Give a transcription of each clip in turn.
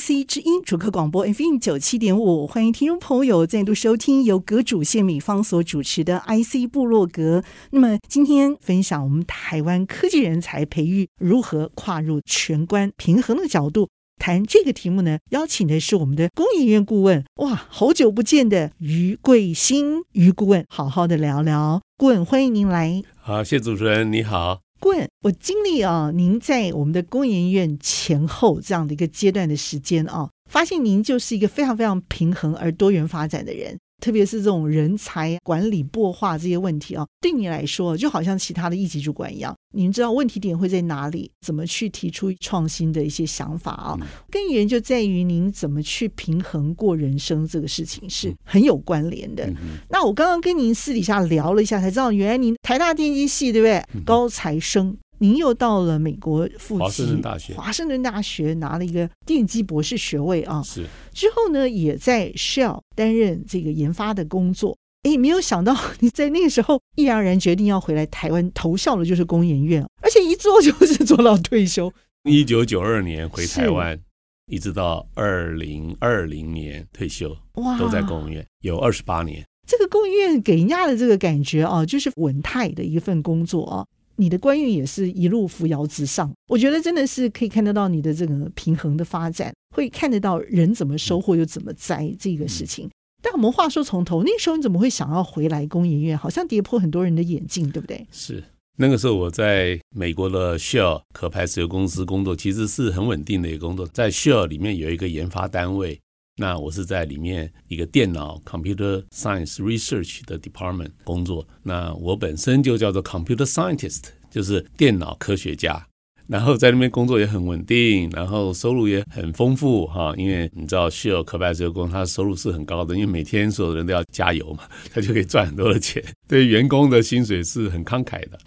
IC 之音主客广播 FM 九七点五，欢迎听众朋友再度收听由阁主谢美芳所主持的 IC 部落格。那么今天分享我们台湾科技人才培育如何跨入全关平衡的角度谈这个题目呢？邀请的是我们的工研院顾问，哇，好久不见的于贵馨余顾问，好好的聊聊。顾问，欢迎您来。好，谢主持人，你好。棍，我经历啊，您在我们的公研院前后这样的一个阶段的时间啊，发现您就是一个非常非常平衡而多元发展的人。特别是这种人才管理、擘化这些问题啊，对你来说就好像其他的一级主管一样，你们知道问题点会在哪里，怎么去提出创新的一些想法啊？根源就在于您怎么去平衡过人生这个事情是很有关联的。那我刚刚跟您私底下聊了一下，才知道原来您台大电机系对不对？高材生。您又到了美国复习，华盛顿大学，华盛顿大学拿了一个电机博士学位啊。是之后呢，也在 Shell 担任这个研发的工作。哎，没有想到 你在那个时候毅然然决定要回来台湾投效的，就是工研院，而且一做就是做到退休。一九九二年回台湾，一直到二零二零年退休，哇，都在工研院有二十八年。这个工研院给人家的这个感觉啊，就是稳态的一份工作啊。你的官运也是一路扶摇直上，我觉得真的是可以看得到你的这个平衡的发展，会看得到人怎么收获又怎么栽这个事情。但我们话说从头，那时候你怎么会想要回来工研院？好像跌破很多人的眼镜，对不对？是那个时候我在美国的 Shell 可排石油公司工作，其实是很稳定的一个工作，在 Shell 里面有一个研发单位。那我是在里面一个电脑 （computer science research） 的 department 工作。那我本身就叫做 computer scientist，就是电脑科学家。然后在那边工作也很稳定，然后收入也很丰富哈。因为你知道，Shell 可排石油工，他，的收入是很高的，因为每天所有人都要加油嘛，他就可以赚很多的钱。对员工的薪水是很慷慨的。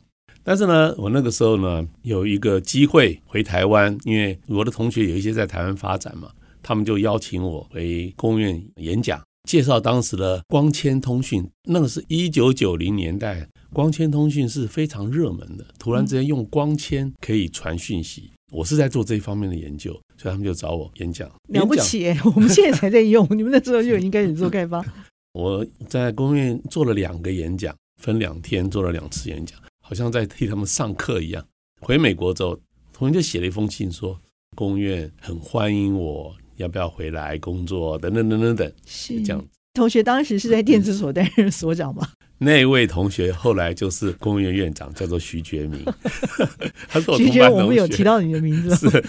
但是呢，我那个时候呢，有一个机会回台湾，因为我的同学有一些在台湾发展嘛。他们就邀请我回工院演讲，介绍当时的光纤通讯。那个是一九九零年代，光纤通讯是非常热门的。突然之间用光纤可以传讯息，我是在做这一方面的研究，所以他们就找我演讲。了不起耶，我们现在才在用，你们那时候就已经开始做开发。我在工院做了两个演讲，分两天做了两次演讲，好像在替他们上课一样。回美国之后，同学就写了一封信说，工院很欢迎我。要不要回来工作？等等等等等，是这样。同学当时是在电子所担任所长吗？那位同学后来就是公务院院长，叫做徐觉明。他是我徐觉，我们有提到你的名字。是。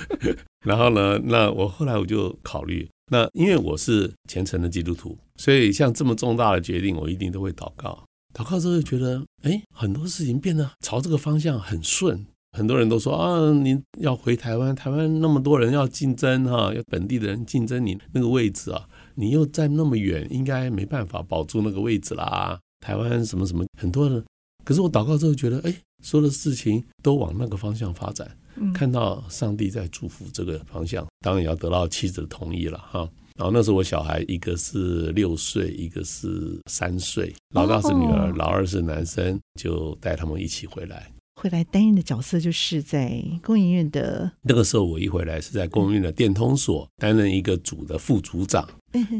然后呢，那我后来我就考虑，那因为我是虔诚的基督徒，所以像这么重大的决定，我一定都会祷告。祷告之后就觉得，哎，很多事情变得朝这个方向很顺。很多人都说啊，你要回台湾，台湾那么多人要竞争哈，要本地的人竞争你那个位置啊，你又在那么远，应该没办法保住那个位置啦。台湾什么什么，很多人，可是我祷告之后觉得，哎，所有的事情都往那个方向发展，看到上帝在祝福这个方向，当然也要得到妻子的同意了哈。然后那时候我小孩一个是六岁，一个是三岁，老大是女儿，老二是男生，就带他们一起回来。回来担任的角色就是在工研院的那个时候，我一回来是在工研院的电通所担任一个组的副组长。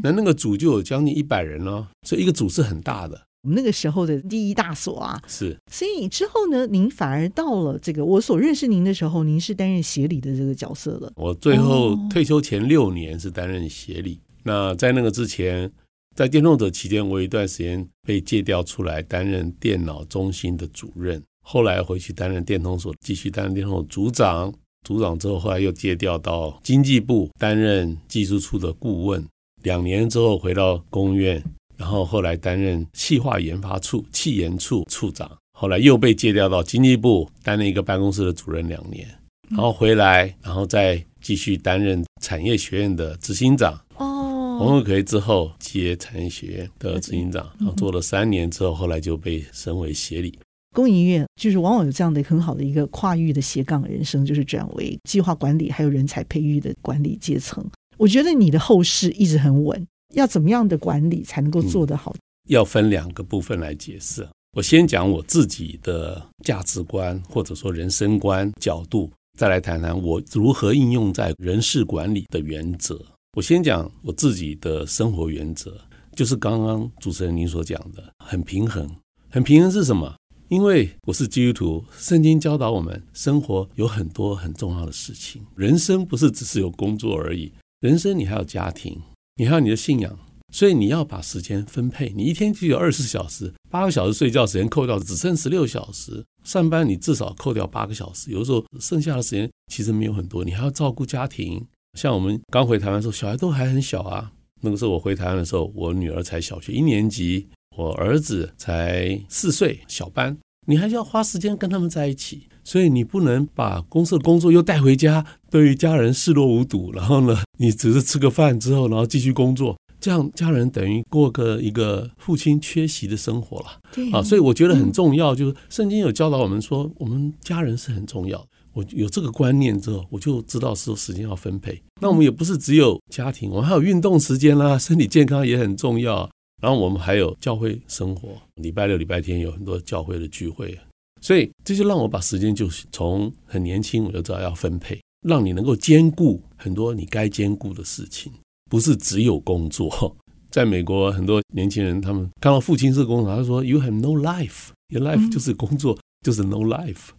那那个组就有将近一百人哦，所以一个组是很大的。我们那个时候的第一大所啊，是。所以之后呢，您反而到了这个我所认识您的时候，您是担任协理的这个角色了。我最后退休前六年是担任协理。那在那个之前，在电动者期间，我有一段时间被借调出来担任电脑中心的主任。后来回去担任电通所，继续担任电通所组长。组长之后，后来又借调到经济部担任技术处的顾问。两年之后回到工院，然后后来担任气化研发处、气研处处长。后来又被借调到经济部担任一个办公室的主任两年，然后回来，然后再继续担任产业学院的执行长。哦，红乌之后接产业学院的执行长，然后做了三年之后，后来就被升为协理。工营院就是往往有这样的很好的一个跨域的斜杠人生，就是转为计划管理还有人才培育的管理阶层。我觉得你的后势一直很稳，要怎么样的管理才能够做得好？要分两个部分来解释。我先讲我自己的价值观或者说人生观角度，再来谈谈我如何应用在人事管理的原则。我先讲我自己的生活原则，就是刚刚主持人您所讲的，很平衡。很平衡是什么？因为我是基督徒，圣经教导我们，生活有很多很重要的事情。人生不是只是有工作而已，人生你还有家庭，你还有你的信仰，所以你要把时间分配。你一天就有二十四小时，八个小时睡觉时间扣掉，只剩十六小时。上班你至少扣掉八个小时，有的时候剩下的时间其实没有很多，你还要照顾家庭。像我们刚回台湾的时候，小孩都还很小啊。那个时候我回台湾的时候，我女儿才小学一年级。我儿子才四岁，小班，你还是要花时间跟他们在一起，所以你不能把公司的工作又带回家，对于家人视若无睹。然后呢，你只是吃个饭之后，然后继续工作，这样家人等于过个一个父亲缺席的生活了。对啊，所以我觉得很重要，就是圣经有教导我们说，我们家人是很重要的。我有这个观念之后，我就知道是时间要分配。那我们也不是只有家庭，我们还有运动时间啦，身体健康也很重要。然后我们还有教会生活，礼拜六、礼拜天有很多教会的聚会，所以这就让我把时间就从很年轻我就知道要分配，让你能够兼顾很多你该兼顾的事情，不是只有工作。在美国，很多年轻人他们看到父亲是工作，他说：“You have no life, your life 就是工作，就是 no life。”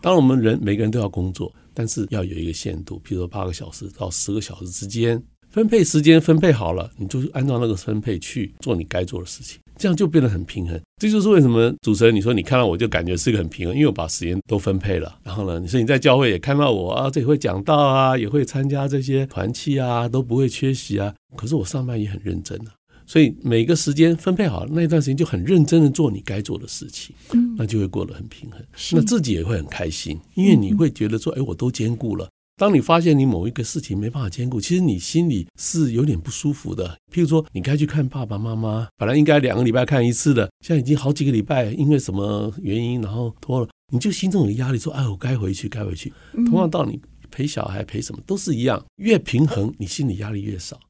当然，我们人每个人都要工作，但是要有一个限度，比如说八个小时到十个小时之间。分配时间分配好了，你就按照那个分配去做你该做的事情，这样就变得很平衡。这就是为什么主持人你说你看到我就感觉是一个很平衡，因为我把时间都分配了。然后呢，你说你在教会也看到我啊，这也会讲道啊，也会参加这些团契啊，都不会缺席啊。可是我上班也很认真啊，所以每个时间分配好，那一段时间就很认真的做你该做的事情，那就会过得很平衡，那自己也会很开心，因为你会觉得说，哎，我都兼顾了。当你发现你某一个事情没办法兼顾，其实你心里是有点不舒服的。譬如说，你该去看爸爸妈妈，本来应该两个礼拜看一次的，现在已经好几个礼拜，因为什么原因，然后拖了，你就心中有压力，说：“哎，我该回去，该回去。”同样道理，陪小孩陪什么都是一样，越平衡，你心理压力越少。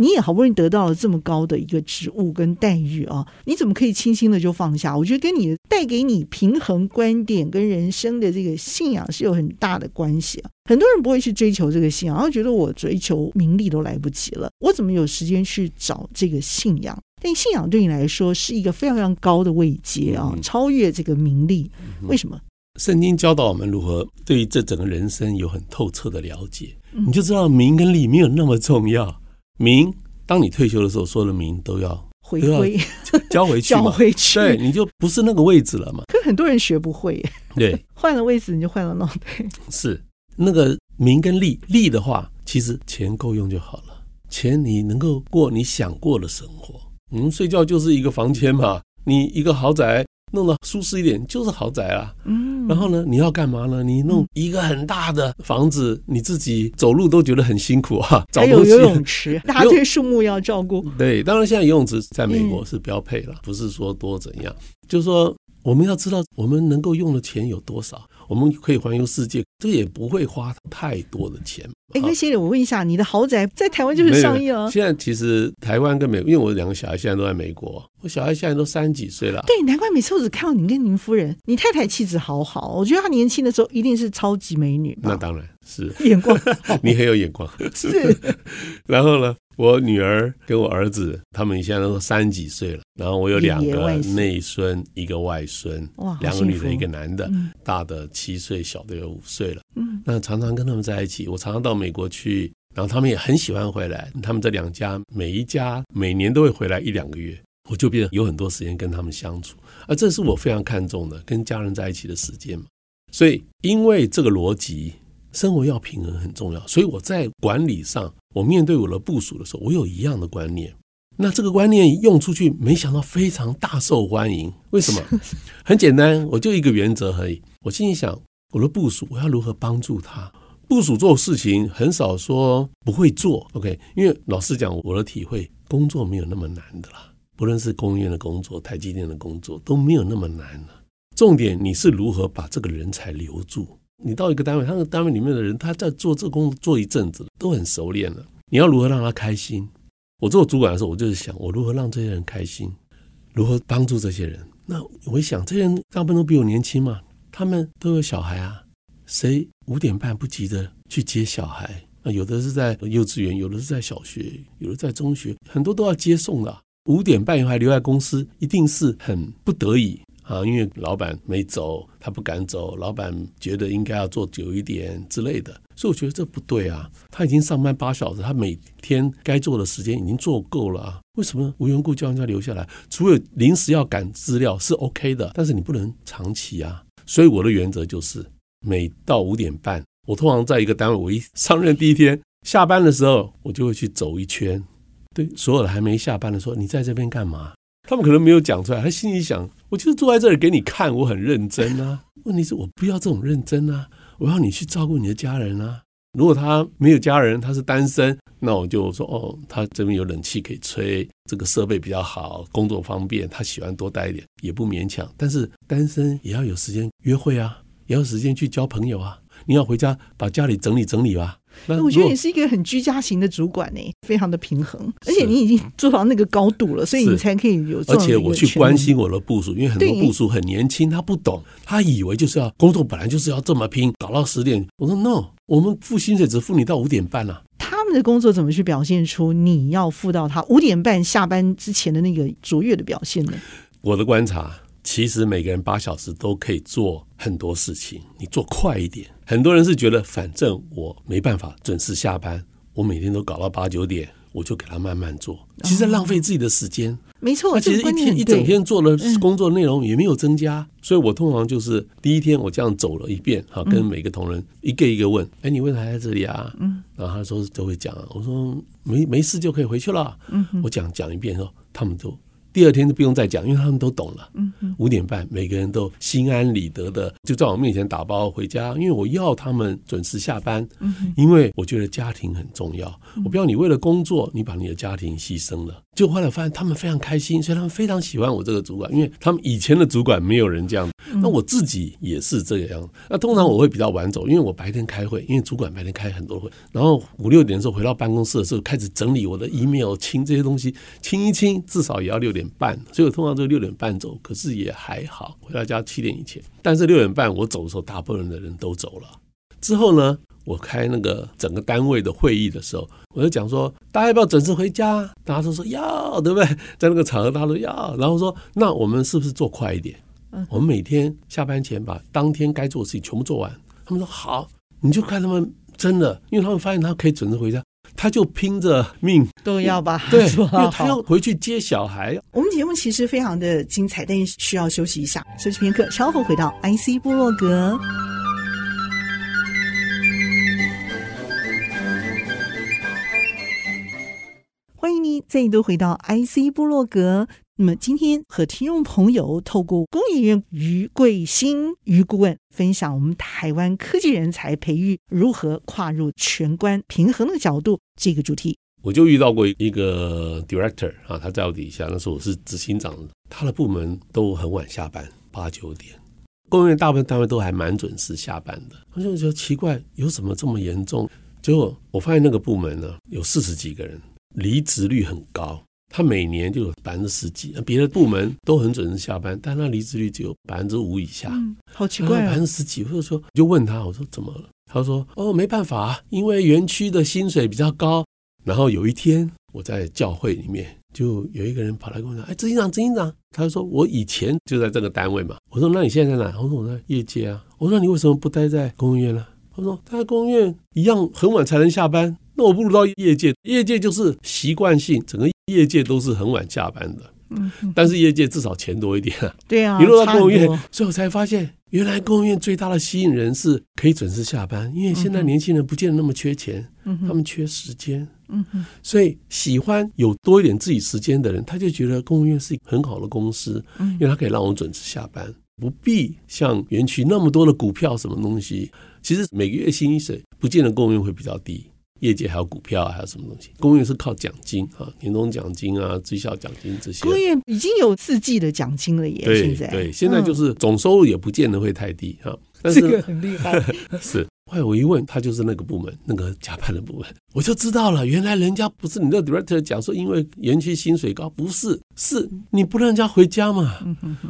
你也好不容易得到了这么高的一个职务跟待遇啊，你怎么可以轻轻的就放下？我觉得跟你带给你平衡观点跟人生的这个信仰是有很大的关系啊。很多人不会去追求这个信仰，然后觉得我追求名利都来不及了，我怎么有时间去找这个信仰？但信仰对你来说是一个非常非常高的位阶啊，超越这个名利。为什么？圣经教导我们如何对于这整个人生有很透彻的了解，你就知道名跟利没有那么重要。名，当你退休的时候，所有的名都要回归，交回去，交回去，对，你就不是那个位置了嘛。可很多人学不会，对，换了位置你就换了脑袋。是那个名跟利，利的话，其实钱够用就好了，钱你能够过你想过的生活。嗯，睡觉就是一个房间嘛，你一个豪宅。弄得舒适一点就是豪宅啊，嗯，然后呢，你要干嘛呢？你弄一个很大的房子，你自己走路都觉得很辛苦啊。还有游泳池，大堆树木要照顾。对，当然现在游泳池在美国是标配了，不是说多怎样，就是说我们要知道我们能够用的钱有多少。我们可以环游世界，这也不会花太多的钱。哎，那先生，我问一下，你的豪宅在台湾就是上亿了？现在其实台湾跟美国，因为我两个小孩现在都在美国，我小孩现在都三十几岁了。对，难怪每次我只看到您跟您夫人，你太太气质好好，我觉得她年轻的时候一定是超级美女。那当然是 眼光，你很有眼光。是，然后呢？我女儿跟我儿子，他们现在都三十几岁了。然后我有两个内孙，一个外孙，两个女的，一个男的，大的七岁，小的有五岁了。嗯，那常常跟他们在一起。我常常到美国去，然后他们也很喜欢回来。他们这两家每一家每年都会回来一两个月，我就变得有很多时间跟他们相处。而这是我非常看重的，跟家人在一起的时间嘛。所以，因为这个逻辑。生活要平衡很重要，所以我在管理上，我面对我的部署的时候，我有一样的观念。那这个观念用出去，没想到非常大受欢迎。为什么？很简单，我就一个原则而已。我心里想，我的部署，我要如何帮助他？部署做事情很少说不会做，OK？因为老实讲，我的体会，工作没有那么难的啦。不论是公务员的工作、台积电的工作，都没有那么难了。重点你是如何把这个人才留住？你到一个单位，他那个单位里面的人，他在做这工作做一阵子，都很熟练了。你要如何让他开心？我做主管的时候，我就是想，我如何让这些人开心，如何帮助这些人。那我一想，这些人大部分都比我年轻嘛，他们都有小孩啊，谁五点半不急着去接小孩？啊，有的是在幼稚园，有的是在小学，有的在中学，很多都要接送的。五点半以后还留在公司，一定是很不得已啊，因为老板没走，他不敢走，老板觉得应该要做久一点之类的。所以我觉得这不对啊，他已经上班八小时，他每天该做的时间已经做够了啊，为什么无缘故叫人家留下来？除了临时要赶资料是 OK 的，但是你不能长期啊。所以我的原则就是，每到五点半，我通常在一个单位，我一上任第一天下班的时候，我就会去走一圈。对，所有的还没下班的说，你在这边干嘛？他们可能没有讲出来，他心里想，我就是坐在这里给你看，我很认真啊。问题是我不要这种认真啊，我要你去照顾你的家人啊。如果他没有家人，他是单身，那我就说哦，他这边有冷气可以吹，这个设备比较好，工作方便，他喜欢多待一点，也不勉强。但是单身也要有时间约会啊，也要时间去交朋友啊。你要回家把家里整理整理吧。那我觉得你是一个很居家型的主管呢，非常的平衡，而且你已经做到那个高度了，所以你才可以有。而且我去关心我的部署，因为很多部署很年轻，他不懂，他以为就是要工作本来就是要这么拼，搞到十点。我说 no，我们付薪水只付你到五点半啊。他们的工作怎么去表现出你要付到他五点半下班之前的那个卓越的表现呢？我的观察。其实每个人八小时都可以做很多事情，你做快一点。很多人是觉得，反正我没办法准时下班，我每天都搞到八九点，我就给他慢慢做。其实浪费自己的时间。没错，那其实一天一整天做的工作内容也没有增加。所以我通常就是第一天我这样走了一遍，哈，跟每个同仁一个一个问，哎，你为啥在这里啊？嗯，然后他说都会讲，我说没没事就可以回去了。嗯，我讲讲一遍后，他们都。第二天就不用再讲，因为他们都懂了。五点半每个人都心安理得的就在我面前打包回家，因为我要他们准时下班。嗯，因为我觉得家庭很重要，我不要你为了工作你把你的家庭牺牲了。就后来发现他们非常开心，所以他们非常喜欢我这个主管，因为他们以前的主管没有人这样。那我自己也是这个样。那通常我会比较晚走，因为我白天开会，因为主管白天开很多会，然后五六点的时候回到办公室的时候，开始整理我的 email，清这些东西，清一清，至少也要六点半，所以我通常都六点半走，可是也还好，回到家七点以前。但是六点半我走的时候，大部分的人都走了。之后呢，我开那个整个单位的会议的时候，我就讲说，大家要不要准时回家？大家都说要，对不对？在那个场合，大家都要。然后说，那我们是不是做快一点？我们每天下班前把当天该做的事情全部做完。他们说好，你就看他们真的，因为他们发现他可以准时回家。他就拼着命都要吧对，因为他要回去接小孩。我们节目其实非常的精彩，但是需要休息一下，休息片刻，稍后回到 IC 部落格。欢迎你再度回到 IC 部落格。那么今天和听众朋友透过工研院余贵新于顾问分享我们台湾科技人才培育如何跨入全关平衡的角度这个主题，我就遇到过一个 director 啊，他在我底下，那时候我是执行长，他的部门都很晚下班，八九点，工研院大部分单位都还蛮准时下班的，我就觉得奇怪，有什么这么严重？结果我发现那个部门呢，有四十几个人，离职率很高。他每年就有百分之十几，别的部门都很准时下班，但他离职率只有百分之五以下，嗯，好奇怪啊，百分之十几，或者说我就问他，我说怎么了？他说哦，没办法，因为园区的薪水比较高。然后有一天我在教会里面，就有一个人跑来跟我讲，哎，执行长，执行长，他就说我以前就在这个单位嘛。我说那你现在在哪？我说我在业界啊。我说你为什么不待在公务院呢？他说待在公务院一样很晚才能下班。那我不如到业界，业界就是习惯性，整个业界都是很晚下班的。嗯，但是业界至少钱多一点啊。对啊，你落到公务院，所以我才发现，原来公务院最大的吸引人是可以准时下班，因为现在年轻人不见得那么缺钱，嗯，他们缺时间。嗯哼，所以喜欢有多一点自己时间的人，他就觉得公务院是一个很好的公司，因为他可以让我准时下班，不必像园区那么多的股票什么东西。其实每个月薪水不见得公务员会比较低。业界还有股票，还有什么东西？公务员是靠奖金啊，年终奖金啊，绩效奖金这些。公务员已经有四季的奖金了耶，对现在对，现在就是总收入也不见得会太低啊。但是这个很厉害，是。后来我一问，他就是那个部门，那个加班的部门，我就知道了。原来人家不是你的 director 讲说，因为园区薪水高，不是，是你不让人家回家嘛。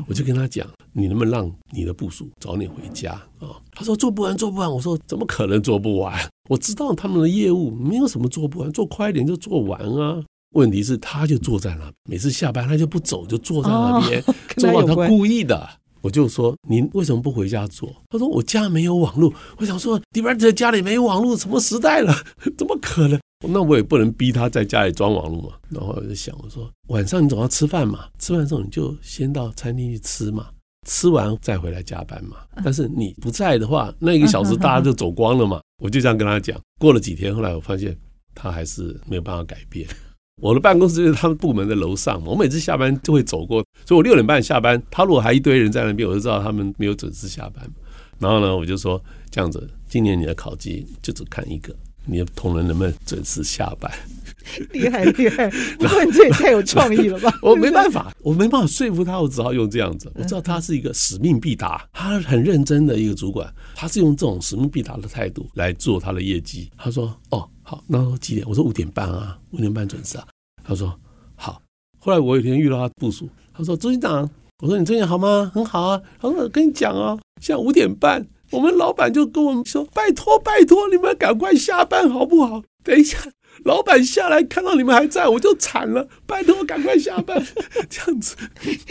我就跟他讲，你能不能让你的部署早点回家啊？他说做不完，做不完。我说怎么可能做不完？我知道他们的业务没有什么做不完，做快一点就做完啊。问题是他就坐在那，每次下班他就不走，就坐在那边，做到他故意的。我就说，您为什么不回家做？他说我家没有网络。我想说，Director 家里没有网络，什么时代了？怎么可能？那我也不能逼他在家里装网络嘛。然后我就想，我说晚上你总要吃饭嘛，吃饭的时候你就先到餐厅去吃嘛，吃完再回来加班嘛。但是你不在的话，那一个小时大家就走光了嘛。我就这样跟他讲。过了几天，后来我发现他还是没有办法改变。我的办公室就是他们部门的楼上，我每次下班就会走过，所以我六点半下班，他如果还一堆人在那边，我就知道他们没有准时下班。然后呢，我就说这样子，今年你的考绩就只看一个，你的同仁能不能准时下班？厉 害厉害，不过你这也太有创意了吧？我没办法，我没办法说服他，我只好用这样子。我知道他是一个使命必达，他很认真的一个主管，他是用这种使命必达的态度来做他的业绩。他说哦。好，那几点？我说五点半啊，五点半准时啊。他说好。后来我有一天遇到他部署，他说：“周局长，我说你最近好吗？很好啊。”他说：“我跟你讲啊，现在五点半，我们老板就跟我们说，拜托拜托，你们赶快下班好不好？等一下，老板下来看到你们还在，我就惨了。拜托赶快下班，这样子，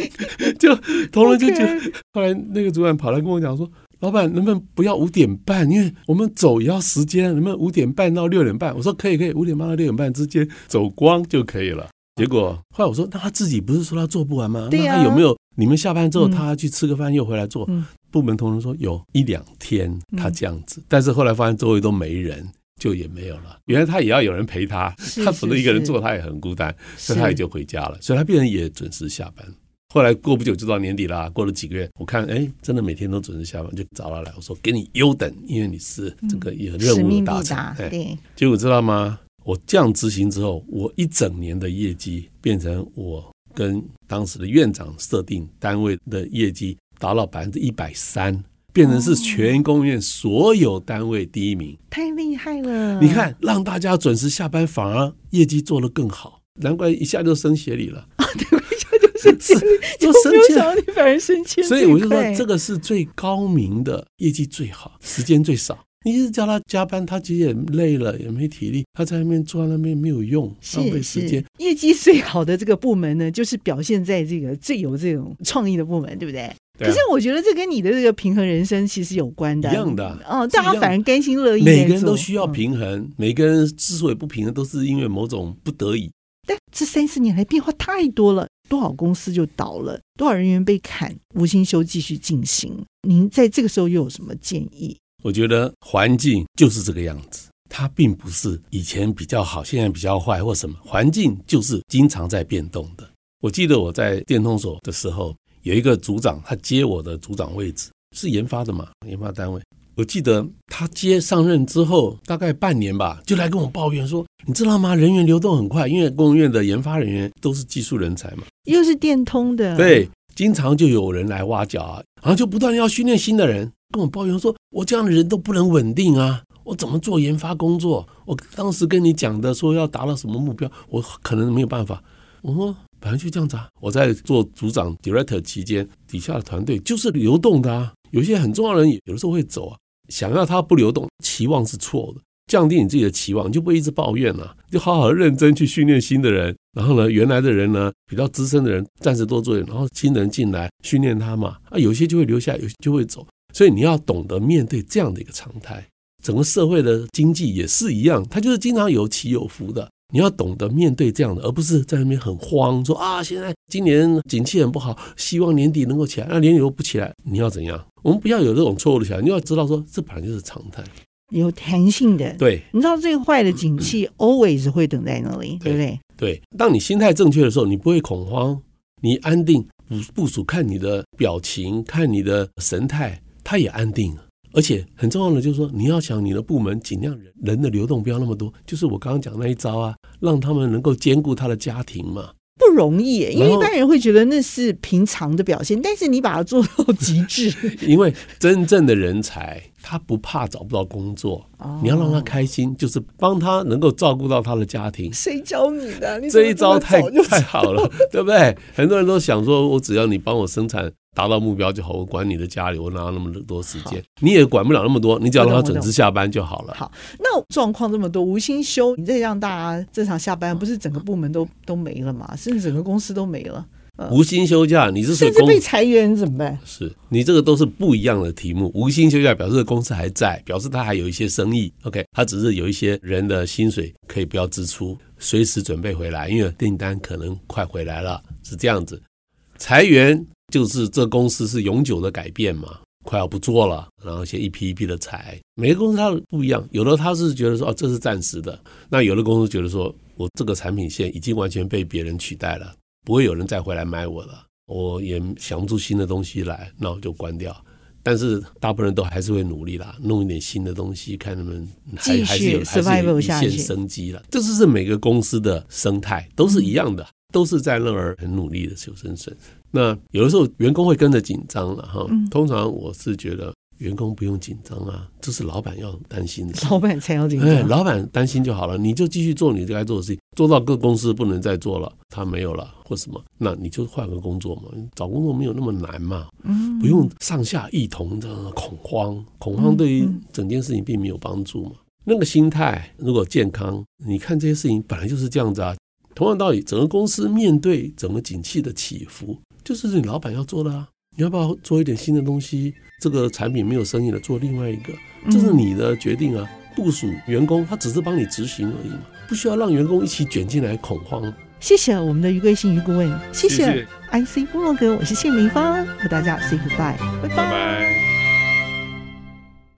就同仁就觉得。后来那个主管跑来跟我讲说。”老板，能不能不要五点半？因为我们走也要时间，能不能五点半到六点半？我说可以，可以，五点半到六点半之间走光就可以了。结果后来我说，那他自己不是说他做不完吗？那他有没有？你们下班之后他去吃个饭又回来做？部门同仁说有一两天他这样子，但是后来发现周围都没人，就也没有了。原来他也要有人陪他，他否则一个人做他也很孤单，所以他也就回家了。所以他变成也准时下班。后来过不久就到年底了，过了几个月，我看哎，真的每天都准时下班，就找他来，我说给你优等，因为你是这个有任务达成。哎，对。结果知道吗？我这样执行之后，我一整年的业绩变成我跟当时的院长设定单位的业绩达到百分之一百三，变成是全公院所有单位第一名，太厉害了！你看，让大家准时下班，反而业绩做得更好，难怪一下就升协理了。是，就没有想到你反而升迁，所以我就说这个是最高明的业绩最好，时间最少。你一直叫他加班，他其实也累了，也没体力，他在那边坐在那边没有用，浪费时间。业绩最好的这个部门呢，就是表现在这个最有这种创意的部门，对不对？对啊、可是我觉得这跟你的这个平衡人生其实有关的，一样的哦。大家反而甘心乐意，每个人都需要平衡，嗯、每个人之所以不平衡，都是因为某种不得已。但这三四年来变化太多了。多少公司就倒了，多少人员被砍，无薪休继续进行。您在这个时候又有什么建议？我觉得环境就是这个样子，它并不是以前比较好，现在比较坏或什么。环境就是经常在变动的。我记得我在电通所的时候，有一个组长，他接我的组长位置，是研发的嘛，研发单位。我记得他接上任之后，大概半年吧，就来跟我抱怨说：“你知道吗？人员流动很快，因为公务院的研发人员都是技术人才嘛，又是电通的，对，经常就有人来挖角啊，然后就不断要训练新的人，跟我抱怨说：我这样的人都不能稳定啊，我怎么做研发工作？我当时跟你讲的说要达到什么目标，我可能没有办法。我说本来就这样子啊，我在做组长 director 期间，底下的团队就是流动的啊，有些很重要的人有的时候会走啊。”想要它不流动，期望是错的。降低你自己的期望，就不会一直抱怨了。就好好认真去训练新的人，然后呢，原来的人呢，比较资深的人暂时多做点，然后新人进来训练他嘛。啊，有些就会留下，有些就会走。所以你要懂得面对这样的一个常态。整个社会的经济也是一样，它就是经常有起有伏的。你要懂得面对这样的，而不是在那边很慌，说啊，现在今年景气很不好，希望年底能够起来，那年底又不起来，你要怎样？我们不要有这种错误的想法，你要知道说，这本来就是常态，有弹性的。对，你知道最坏的景气 always 会等在那里，对不对？对，当你心态正确的时候，你不会恐慌，你安定部部署看你的表情，看你的神态，他也安定。而且很重要的就是说，你要想你的部门尽量人人的流动不要那么多，就是我刚刚讲那一招啊，让他们能够兼顾他的家庭嘛。不容易，因为一般人会觉得那是平常的表现，但是你把它做到极致。因为真正的人才，他不怕找不到工作，哦、你要让他开心，就是帮他能够照顾到他的家庭。谁教你的？你这一招太太好了，对不对？很多人都想说，我只要你帮我生产。达到目标就好，我管你的家里，我哪有那么多时间？你也管不了那么多，你只要让他准时下班就好了。好，那状况这么多，无薪休，你这让大家正常下班，不是整个部门都都没了吗？甚至整个公司都没了。呃、无薪休假，你是甚至被裁员怎么办？是你这个都是不一样的题目。无薪休假表示公司还在，表示他还有一些生意。OK，他只是有一些人的薪水可以不要支出，随时准备回来，因为订单可能快回来了，是这样子。裁员。就是这公司是永久的改变嘛，快要不做了，然后先一批一批的裁。每个公司它不一样，有的他是觉得说哦，这是暂时的，那有的公司觉得说我这个产品线已经完全被别人取代了，不会有人再回来买我了，我也想不出新的东西来，那我就关掉。但是大部分人都还是会努力啦，弄一点新的东西，看他们还还是有还是有一线生机了。这就是每个公司的生态都是一样的，都是在那儿很努力的求生存。那有的时候员工会跟着紧张了哈，通常我是觉得员工不用紧张啊，这是老板要担心的，老板才要紧张。哎，老板担心就好了，你就继续做你该做的事情，做到各公司不能再做了，他没有了或什么，那你就换个工作嘛，找工作没有那么难嘛，不用上下一同的恐慌，恐慌对于整件事情并没有帮助嘛。那个心态如果健康，你看这些事情本来就是这样子啊。同样道理，整个公司面对整个景气的起伏。就是你老板要做的啊！你要不要做一点新的东西？这个产品没有生意了，做另外一个，这是你的决定啊！部署员工，他只是帮你执行而已嘛，不需要让员工一起卷进来恐慌。谢谢我们的余贵幸余顾问，谢谢 IC 部落格，我是谢明芳，和大家 say goodbye，拜拜。